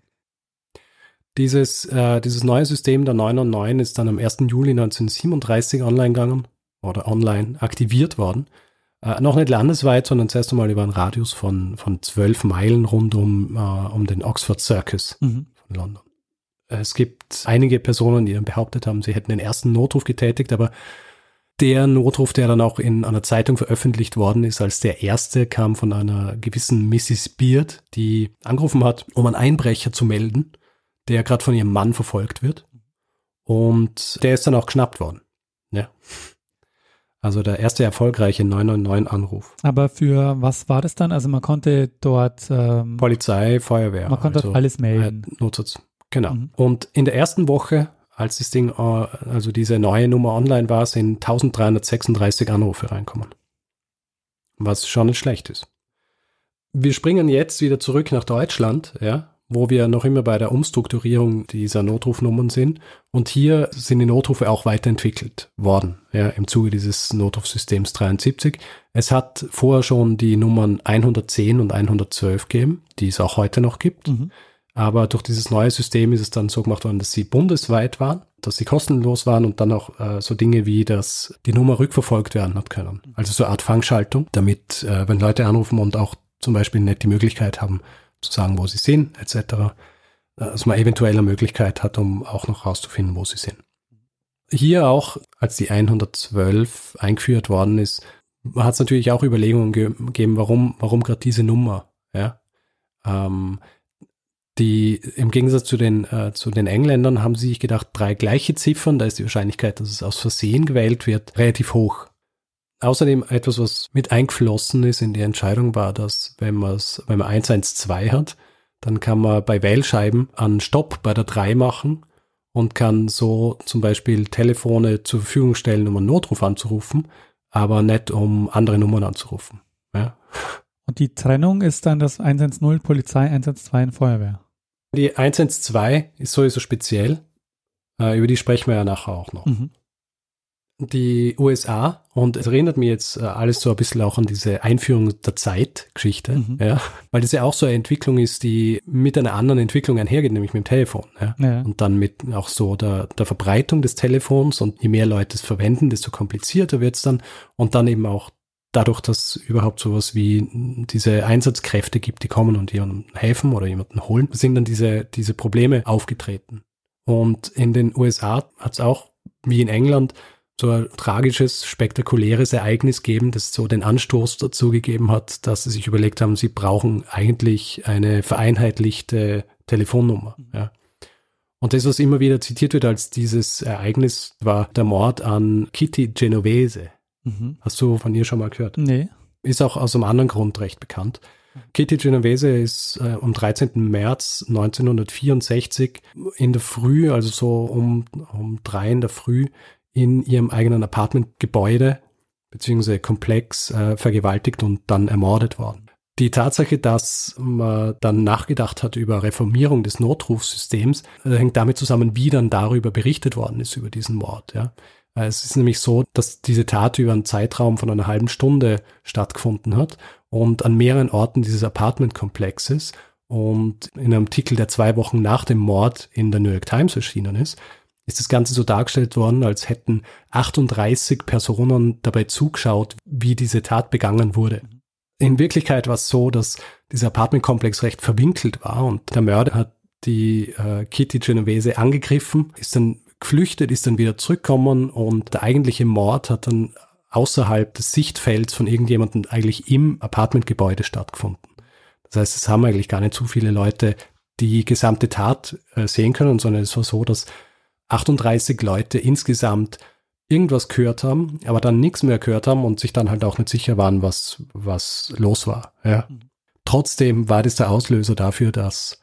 Dieses, äh, dieses neue System der 909 ist dann am 1. Juli 1937 online gegangen oder online aktiviert worden. Äh, noch nicht landesweit, sondern zuerst einmal über einen Radius von, von 12 Meilen rund um, äh, um den Oxford Circus Mhm. von London. Es gibt einige Personen, die dann behauptet haben, sie hätten den ersten Notruf getätigt, aber der Notruf, der dann auch in einer Zeitung veröffentlicht worden ist, als der erste, kam von einer gewissen Mrs. Beard, die angerufen hat, um einen Einbrecher zu melden, der gerade von ihrem Mann verfolgt wird. Und der ist dann auch geschnappt worden. Ja. Also der erste erfolgreiche 999-Anruf. Aber für was war das dann? Also man konnte dort, ähm, Polizei, Feuerwehr. man konnte also, dort alles melden. Äh, Notsitz. Genau. Mhm. Und in der ersten Woche, als das Ding, äh, also diese neue Nummer online war, sind 1336 Anrufe reinkommen. Was schon nicht schlecht ist. Wir springen jetzt wieder zurück nach Deutschland, ja, wo wir noch immer bei der Umstrukturierung dieser Notrufnummern sind. Und hier sind die Notrufe auch weiterentwickelt worden, ja, im Zuge dieses Notrufsystems 73. Es hat vorher schon die Nummern 110 und 112 gegeben, die es auch heute noch gibt. Mhm. Aber durch dieses neue System ist es dann so gemacht worden, dass sie bundesweit waren, dass sie kostenlos waren und dann auch äh, so Dinge wie, dass die Nummer rückverfolgt werden hat können. Also so eine Art Fangschaltung, damit, äh, wenn Leute anrufen und auch zum Beispiel nicht die Möglichkeit haben, zu sagen, wo sie sind, etc., dass man eventuell eine Möglichkeit hat, um auch noch rauszufinden, wo sie sind. Hier auch, als die 112 eingeführt worden ist, hat es natürlich auch Überlegungen ge gegeben, warum, warum gerade diese Nummer, ja. Ähm, die im Gegensatz zu den, äh, zu den Engländern haben sie sich gedacht, drei gleiche Ziffern, da ist die Wahrscheinlichkeit, dass es aus Versehen gewählt wird, relativ hoch. Außerdem etwas, was mit eingeflossen ist in die Entscheidung, war, dass wenn, man's, wenn man 112 hat, dann kann man bei Wählscheiben einen Stopp bei der 3 machen und kann so zum Beispiel Telefone zur Verfügung stellen, um einen Notruf anzurufen, aber nicht um andere Nummern anzurufen. Ja. Und die Trennung ist dann das 110 Polizei, 112 Feuerwehr. Die 112 ist sowieso speziell. Äh, über die sprechen wir ja nachher auch noch. Mhm. Die USA, und es erinnert mich jetzt äh, alles so ein bisschen auch an diese Einführung der Zeitgeschichte, Mhm. ja, weil das ja auch so eine Entwicklung ist, die mit einer anderen Entwicklung einhergeht, nämlich mit dem Telefon. Ja. Ja. Und dann mit auch so der, der Verbreitung des Telefons und je mehr Leute es verwenden, desto komplizierter wird es dann. Und dann eben auch dadurch, dass überhaupt sowas wie diese Einsatzkräfte gibt, die kommen und jemandem helfen oder jemanden holen, sind dann diese, diese Probleme aufgetreten. Und in den USA hat es auch, wie in England, so ein tragisches, spektakuläres Ereignis geben, das so den Anstoß dazu gegeben hat, dass sie sich überlegt haben, sie brauchen eigentlich eine vereinheitlichte Telefonnummer. Ja. Und das, was immer wieder zitiert wird als dieses Ereignis, war der Mord an Kitty Genovese. Mhm. Hast du von ihr schon mal gehört? Nee. Ist auch aus einem anderen Grund recht bekannt. Kitty Genovese ist äh, am 13. März 1964 in der Früh, also so um, um drei in der Früh, in ihrem eigenen Apartmentgebäude beziehungsweise Komplex äh, vergewaltigt und dann ermordet worden. Die Tatsache, dass man dann nachgedacht hat über Reformierung des Notrufsystems, äh, hängt damit zusammen, wie dann darüber berichtet worden ist, über diesen Mord. Ja. Äh, es ist nämlich so, dass diese Tat über einen Zeitraum von einer halben Stunde stattgefunden hat und an mehreren Orten dieses Apartmentkomplexes und in einem Artikel, der zwei Wochen nach dem Mord in der New York Times erschienen ist, ist das Ganze so dargestellt worden, als hätten 38 Personen dabei zugeschaut, wie diese Tat begangen wurde. In Wirklichkeit war es so, dass dieser Apartmentkomplex recht verwinkelt war und der Mörder hat die äh, Kitty Genovese angegriffen, ist dann geflüchtet, ist dann wieder zurückgekommen und der eigentliche Mord hat dann außerhalb des Sichtfelds von irgendjemandem eigentlich im Apartmentgebäude stattgefunden. Das heißt, es haben eigentlich gar nicht so viele Leute die gesamte Tat äh, sehen können, sondern es war so, dass 38 Leute insgesamt irgendwas gehört haben, aber dann nichts mehr gehört haben und sich dann halt auch nicht sicher waren, was, was los war. Ja. Mhm. Trotzdem war das der Auslöser dafür, dass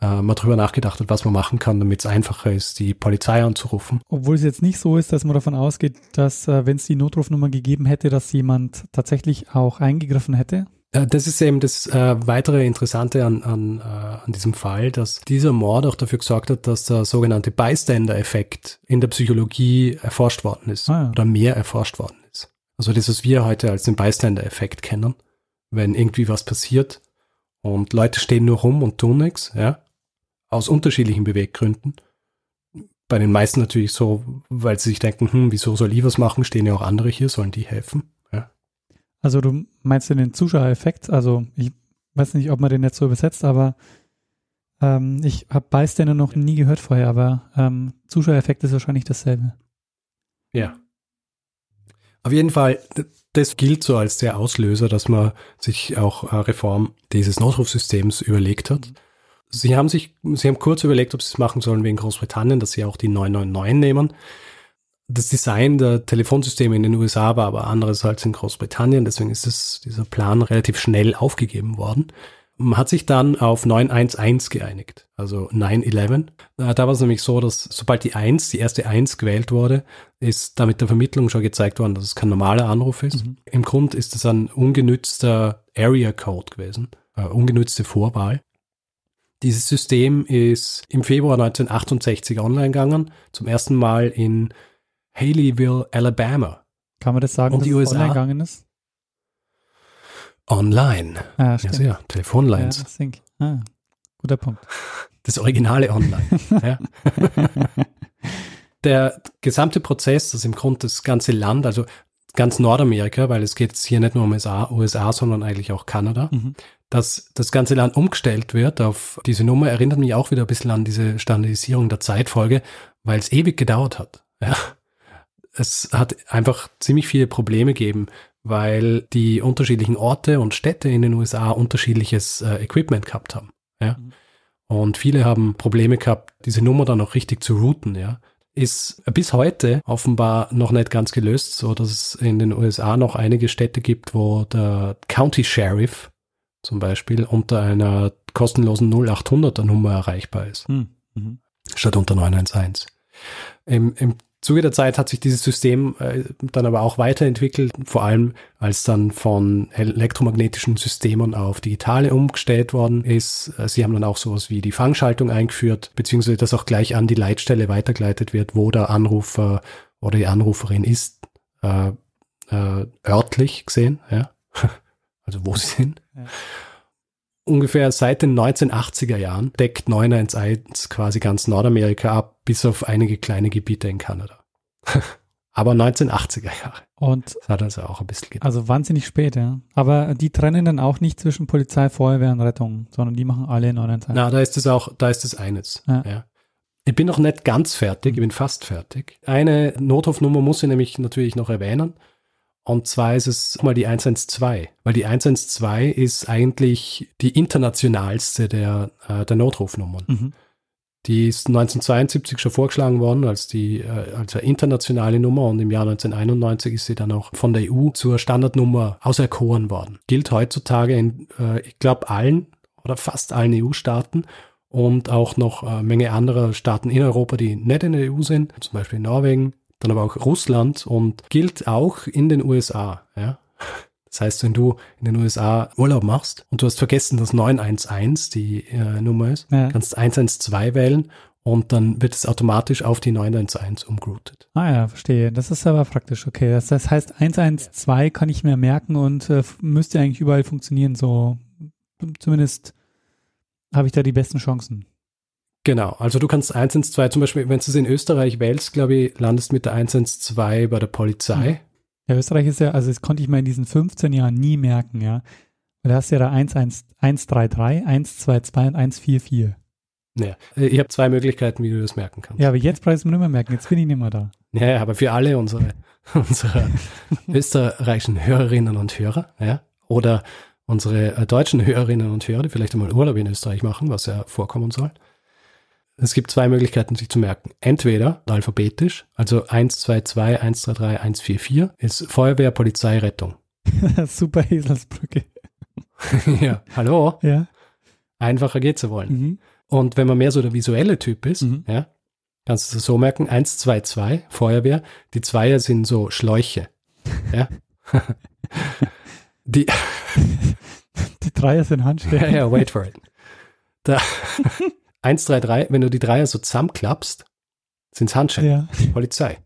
äh, man darüber nachgedacht hat, was man machen kann, damit es einfacher ist, die Polizei anzurufen. Obwohl es jetzt nicht so ist, dass man davon ausgeht, dass äh, wenn es die Notrufnummer gegeben hätte, dass jemand tatsächlich auch eingegriffen hätte. Äh, Das ist eben das äh, weitere Interessante an, an, äh, an diesem Fall, dass dieser Mord auch dafür gesorgt hat, dass der sogenannte Bystander-Effekt in der Psychologie erforscht worden ist Ah, ja. oder mehr erforscht worden ist. Also das, was wir heute als den Bystander-Effekt kennen, wenn irgendwie was passiert und Leute stehen nur rum und tun nichts, ja, aus unterschiedlichen Beweggründen. Bei den meisten natürlich so, weil sie sich denken, hm, wieso soll ich was machen, stehen ja auch andere hier, sollen die helfen. Also du meinst den Zuschauereffekt? Also ich weiß nicht, ob man den jetzt so übersetzt, aber ähm, ich habe Bystander noch nie gehört vorher, aber ähm, Zuschauereffekt ist wahrscheinlich dasselbe. Ja. Auf jeden Fall, das gilt so als der Auslöser, dass man sich auch äh, Reform dieses Notrufsystems überlegt hat. Sie haben sich, sie haben kurz überlegt, ob sie es machen sollen wie in Großbritannien, dass sie auch die 999 nehmen. Das Design der Telefonsysteme in den USA war aber anderes als in Großbritannien, deswegen ist es, dieser Plan relativ schnell aufgegeben worden. Man hat sich dann auf 911 geeinigt, also 911. Äh, Da war es nämlich so, dass sobald die 1, die erste 1 gewählt wurde, ist damit der Vermittlung schon gezeigt worden, dass es kein normaler Anruf ist. Mhm. Im Grund ist es ein ungenützter Area Code gewesen, äh, ungenützte Vorwahl. Dieses System ist im Februar 1968 online gegangen, zum ersten Mal in Haleyville, Alabama. Kann man das sagen, Und dass die es USA? online gegangen ist? Online. Ah, Ja, sehr. Ja, Telefonlines. Sync. Ah, guter Punkt. Das originale Online. ja. Der gesamte Prozess, das im Grunde das ganze Land, also ganz Nordamerika, weil es geht jetzt hier nicht nur um USA, USA sondern eigentlich auch Kanada, Mhm. dass das ganze Land umgestellt wird auf diese Nummer, erinnert mich auch wieder ein bisschen an diese Standardisierung der Zeitfolge, weil es ewig gedauert hat. Ja. Es hat einfach ziemlich viele Probleme gegeben, weil die unterschiedlichen Orte und Städte in den USA unterschiedliches äh, Equipment gehabt haben. Ja. Mhm. Und viele haben Probleme gehabt, diese Nummer dann auch richtig zu routen, ja. Ist bis heute offenbar noch nicht ganz gelöst, so dass es in den USA noch einige Städte gibt, wo der County Sheriff zum Beispiel unter einer kostenlosen 0800er Nummer erreichbar ist, Hm. Mhm. statt unter 911. Im, Im Zuge der Zeit hat sich dieses System äh, dann aber auch weiterentwickelt, vor allem als dann von elektromagnetischen Systemen auf digitale umgestellt worden ist. Äh, Sie haben dann auch sowas wie die Fangschaltung eingeführt, beziehungsweise dass auch gleich an die Leitstelle weitergeleitet wird, wo der Anrufer oder die Anruferin ist, äh, äh, örtlich gesehen, ja. Also wo sie sind. Ja. Ungefähr seit den 1980er Jahren deckt 911 quasi ganz Nordamerika ab, bis auf einige kleine Gebiete in Kanada. Aber 1980er Jahre. Und Das hat also auch ein bisschen gedauert. also wahnsinnig spät, ja. Aber die trennen dann auch nicht zwischen Polizei, Feuerwehr und Rettung, sondern die machen alle 911. Na, da ist es auch, da ist es eines. Ja. Ja. Ich bin noch nicht ganz fertig, ich bin fast fertig. Eine Notrufnummer muss ich nämlich natürlich noch erwähnen. Und zwar ist es mal die 112, weil die 112 ist eigentlich die internationalste der, äh, der Notrufnummern. Mhm. Die ist 1972 schon vorgeschlagen worden als die äh, als eine internationale Nummer und im Jahr 1991 ist sie dann auch von der EU zur Standardnummer auserkoren worden. Gilt heutzutage in, äh, ich glaube, allen oder fast allen EU-Staaten und auch noch eine Menge anderer Staaten in Europa, die nicht in der EU sind, zum Beispiel Norwegen, dann aber auch Russland und gilt auch in den USA. Ja? Das heißt, wenn du in den USA Urlaub machst und du hast vergessen, dass 911 die äh, Nummer ist, Ja. kannst 112 wählen und dann wird es automatisch auf die 911 umgeroutet. Ah ja, verstehe. Das ist aber praktisch, okay. Das, das heißt, 112 kann ich mir merken und äh, müsste eigentlich überall funktionieren. So zumindest habe ich da die besten Chancen. Genau, also du kannst 112 zum Beispiel, wenn du es in Österreich wählst, glaube ich, landest mit der 112 bei der Polizei. Ja, Österreich ist ja, also das konnte ich mir in diesen 15 Jahren nie merken, ja. Weil da hast du ja da 111 133, 122 und 144. Ja. Äh, Ich habe zwei Möglichkeiten, wie du das merken kannst. Ja, aber jetzt brauchst du mir nicht mehr merken, jetzt bin ich nicht mehr da. Ja, ja, aber für alle unsere, unsere österreichischen Hörerinnen und Hörer, ja, oder unsere äh, deutschen Hörerinnen und Hörer, die vielleicht einmal Urlaub in Österreich machen, was ja vorkommen soll. Es gibt zwei Möglichkeiten, sich zu merken. Entweder alphabetisch, also 122, 133, 144 ist Feuerwehr, Polizei, Rettung. Super Eselsbrücke. ja, hallo, Ja. einfacher geht's ja wollen. Mhm. Und wenn man mehr so der visuelle Typ ist, Mhm. ja, kannst du es so merken, 1, 2, 2, Feuerwehr, die Zweier sind so Schläuche. Ja. die, Die Dreier sind ja, Handstellen. ja, wait for it. Da, 1, 3, 3, wenn du die Dreier so zusammenklappst, sind es Handschellen, Ja. Polizei.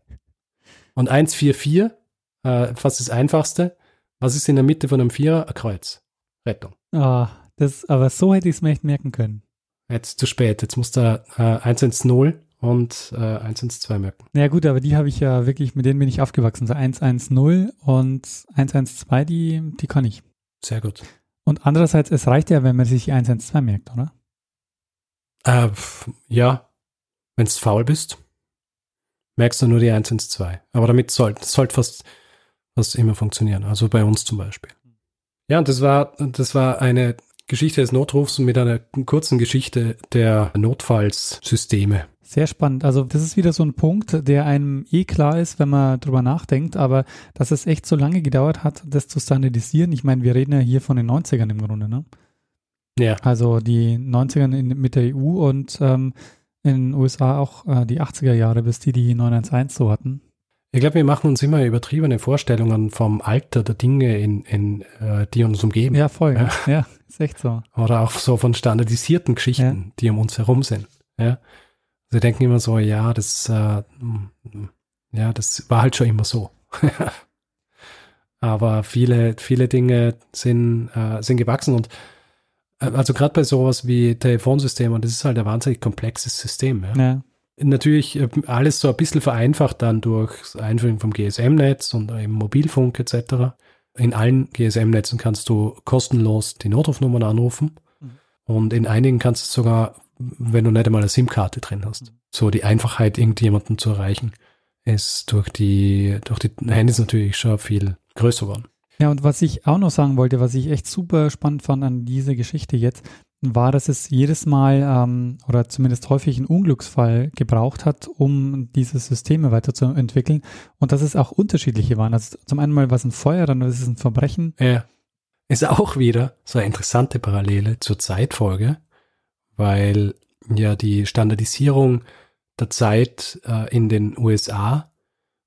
Und 1, 4, 4, äh, fast das einfachste, was ist in der Mitte von einem Vierer? Ein Kreuz. Rettung. Ah, das, aber so hätte ich es mir echt merken können. Jetzt zu spät, jetzt musst du äh, 1, 1, 0 und äh, 1, 1, 2 merken. Ja gut, aber die habe ich ja wirklich, mit denen bin ich aufgewachsen. So 110 und 112, die, die kann ich. Sehr gut. Und andererseits, es reicht ja, wenn man sich die 112 merkt, oder? Äh, ja, wenn du faul bist, merkst du nur die 1 ins 2. Aber damit sollte sollt fast, fast immer funktionieren. Also bei uns zum Beispiel. Ja, und das war, das war eine Geschichte des Notrufs mit einer kurzen Geschichte der Notfallssysteme. Sehr spannend. Also das ist wieder so ein Punkt, der einem eh klar ist, wenn man drüber nachdenkt, aber dass es echt so lange gedauert hat, das zu standardisieren. Ich meine, wir reden ja hier von den 90ern im Grunde, ne? Ja, Also die 90ern in, mit der EU und ähm, in den USA auch äh, die 80er Jahre, bis die die 911 so hatten. ich glaube, wir machen uns immer übertriebene Vorstellungen vom Alter der Dinge, in, in, äh, die uns umgeben. Ja, voll. Ja. Ja, ist echt so. Oder auch so von standardisierten Geschichten, die um uns herum sind. Ja. Sie denken immer so, ja, das, äh, ja, das war halt schon immer so. Aber viele, viele Dinge sind, äh, sind gewachsen und also gerade bei sowas wie Telefonsystemen, das ist halt ein wahnsinnig komplexes System. Ja. Ja. Natürlich äh, alles so ein bisschen vereinfacht dann durch das Einführen vom GSM-Netz und eben Mobilfunk etc. In allen GSM-Netzen kannst du kostenlos die Notrufnummern anrufen Mhm. und in einigen kannst du sogar, wenn du nicht einmal eine SIM-Karte drin hast. So die Einfachheit, irgendjemanden zu erreichen, ist durch die, durch die Handys natürlich schon viel größer geworden. Ja, und was ich auch noch sagen wollte, was ich echt super spannend fand an dieser Geschichte jetzt, war, dass es jedes Mal ähm, oder zumindest häufig einen Unglücksfall gebraucht hat, um diese Systeme weiterzuentwickeln und dass es auch unterschiedliche waren. Also zum einen mal war es ein Feuer, dann ist es ein Verbrechen. Ja. Ist auch wieder so eine interessante Parallele zur Zeitfolge, weil ja die Standardisierung der Zeit äh, in den USA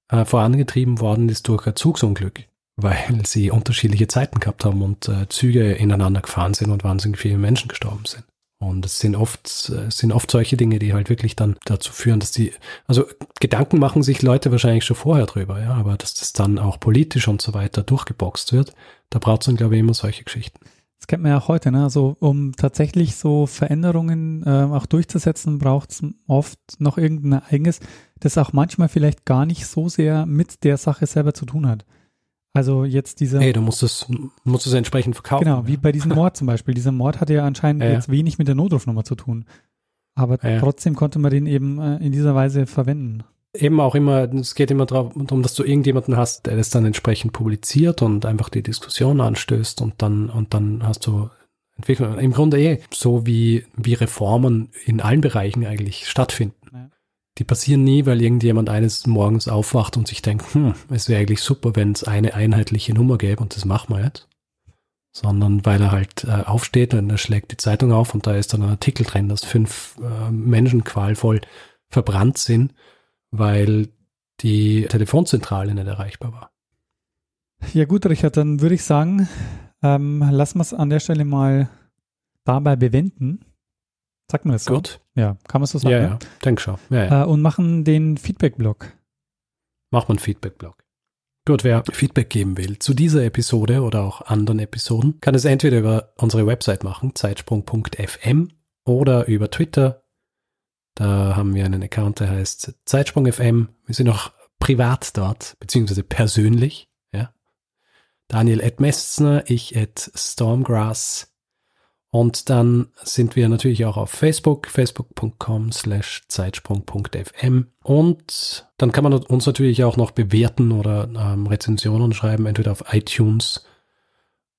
äh, vorangetrieben worden ist durch ein Zugsunglück, weil sie unterschiedliche Zeiten gehabt haben und äh, Züge ineinander gefahren sind und wahnsinnig viele Menschen gestorben sind. Und es sind oft, äh, es sind oft solche Dinge, die halt wirklich dann dazu führen, dass die, also Gedanken machen sich Leute wahrscheinlich schon vorher drüber, ja, aber dass das dann auch politisch und so weiter durchgeboxt wird, da braucht es dann, glaube ich, immer solche Geschichten. Das kennt man ja auch heute, ne? Also um tatsächlich so Veränderungen äh, auch durchzusetzen, braucht es oft noch irgendein Ereignis, das auch manchmal vielleicht gar nicht so sehr mit der Sache selber zu tun hat. Also jetzt dieser Hey, du musst es, musst es entsprechend verkaufen. Genau, wie bei diesem Mord zum Beispiel. Dieser Mord hatte ja anscheinend Ja, ja. jetzt wenig mit der Notrufnummer zu tun. Aber Ja. trotzdem konnte man den eben äh, in dieser Weise verwenden. Eben auch immer, es geht immer darum, dass du irgendjemanden hast, der das dann entsprechend publiziert und einfach die Diskussion anstößt und dann, und dann hast du Entwicklung. Im Grunde eh so wie, wie Reformen in allen Bereichen eigentlich stattfinden. Die passieren nie, weil irgendjemand eines Morgens aufwacht und sich denkt, hm, es wäre eigentlich super, wenn es eine einheitliche Nummer gäbe und das machen wir jetzt. Sondern weil er halt äh, aufsteht und er schlägt die Zeitung auf und da ist dann ein Artikel drin, dass fünf äh, Menschen qualvoll verbrannt sind, weil die Telefonzentrale nicht erreichbar war. Ja gut, Richard, dann würde ich sagen, ähm, lassen wir es an der Stelle mal dabei bewenden. Sagt man das so? Gut. Ja, kann man so sagen. Ja, ne? ja, denk schon. Ja, ja. Äh, und machen den Feedback-Blog. Macht man einen Feedback-Blog. Gut, wer Feedback geben will zu dieser Episode oder auch anderen Episoden, kann es entweder über unsere Website machen, zeitsprung.fm, oder über Twitter. Da haben wir einen Account, der heißt Zeitsprung.fm. Wir sind auch privat dort, beziehungsweise persönlich. Ja. Daniel at Messner, ich at Stormgrass. Und dann sind wir natürlich auch auf Facebook, facebook.com slash zeitsprung.fm. Und dann kann man uns natürlich auch noch bewerten oder ähm, Rezensionen schreiben, entweder auf iTunes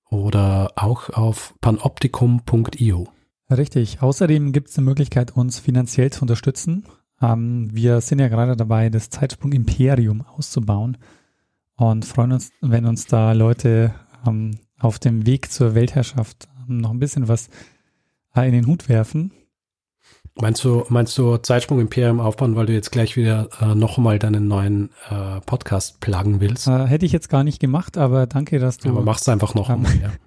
oder auch auf panoptikum.io. Richtig. Außerdem gibt es eine Möglichkeit, uns finanziell zu unterstützen. Ähm, wir sind ja gerade dabei, das Zeitsprung Imperium auszubauen und freuen uns, wenn uns da Leute ähm, auf dem Weg zur Weltherrschaft noch ein bisschen was äh, in den Hut werfen. Meinst du, meinst du Zeitsprung Imperium aufbauen, weil du jetzt gleich wieder äh, nochmal deinen neuen äh, Podcast pluggen willst? Äh, hätte ich jetzt gar nicht gemacht, aber danke, dass du. Aber mach's einfach noch Ähm, mal, ja.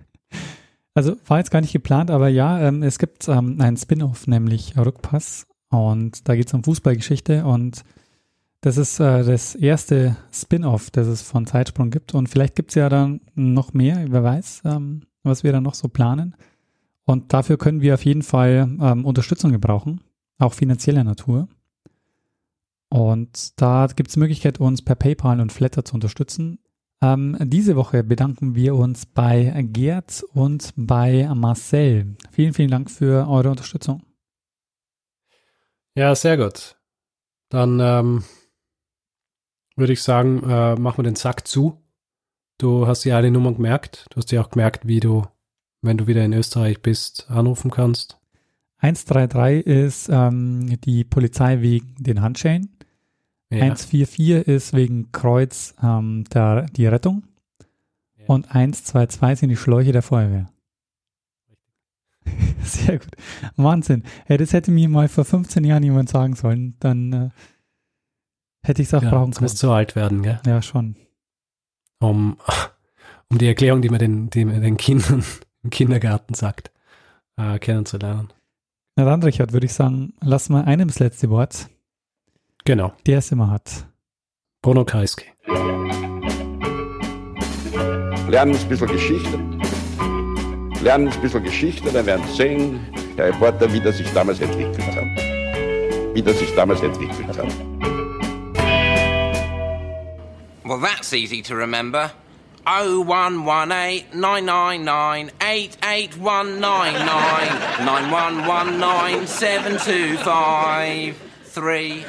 Also war jetzt gar nicht geplant, aber ja, ähm, es gibt ähm, einen Spin-off, nämlich Rückpass. Und da geht es um Fußballgeschichte und das ist äh, das erste Spin-off, das es von Zeitsprung gibt. Und vielleicht gibt es ja dann noch mehr, wer weiß, ähm, was wir dann noch so planen. Und dafür können wir auf jeden Fall ähm, Unterstützung gebrauchen, auch finanzieller Natur. Und da gibt es Möglichkeit, uns per PayPal und Flatter zu unterstützen. Ähm, diese Woche bedanken wir uns bei Gerd und bei Marcel. Vielen, vielen Dank für eure Unterstützung. Ja, sehr gut. Dann ähm, würde ich sagen, äh, machen wir den Sack zu. Du hast dir alle Nummern gemerkt. Du hast dir auch gemerkt, wie du, wenn du wieder in Österreich bist, anrufen kannst. 133 ist ähm, die Polizei wegen den Handschellen. Ja. 144 ist wegen Kreuz ähm, der, die Rettung. Ja. Und 122 sind die Schläuche der Feuerwehr. Sehr gut. Wahnsinn. Ja, das hätte mir mal vor 15 Jahren jemand sagen sollen. Dann äh, hätte ich es auch ja, brauchen können. musst du alt werden, gell? Ja, schon. Um, um die Erklärung, die man den, die man den Kindern im Kindergarten sagt, äh, kennenzulernen. Na dann, Richard, würde ich sagen, lass mal einem das letzte Wort, Genau. der es immer hat. Bruno Kreisky. Lernen ein bisschen Geschichte. Lernen ein bisschen Geschichte, dann werden Sie sehen, der Reporter, wie das sich damals entwickelt hat. Wie das sich damals entwickelt hat. Well, that's easy to remember. 0118 999 88199 9119 725 3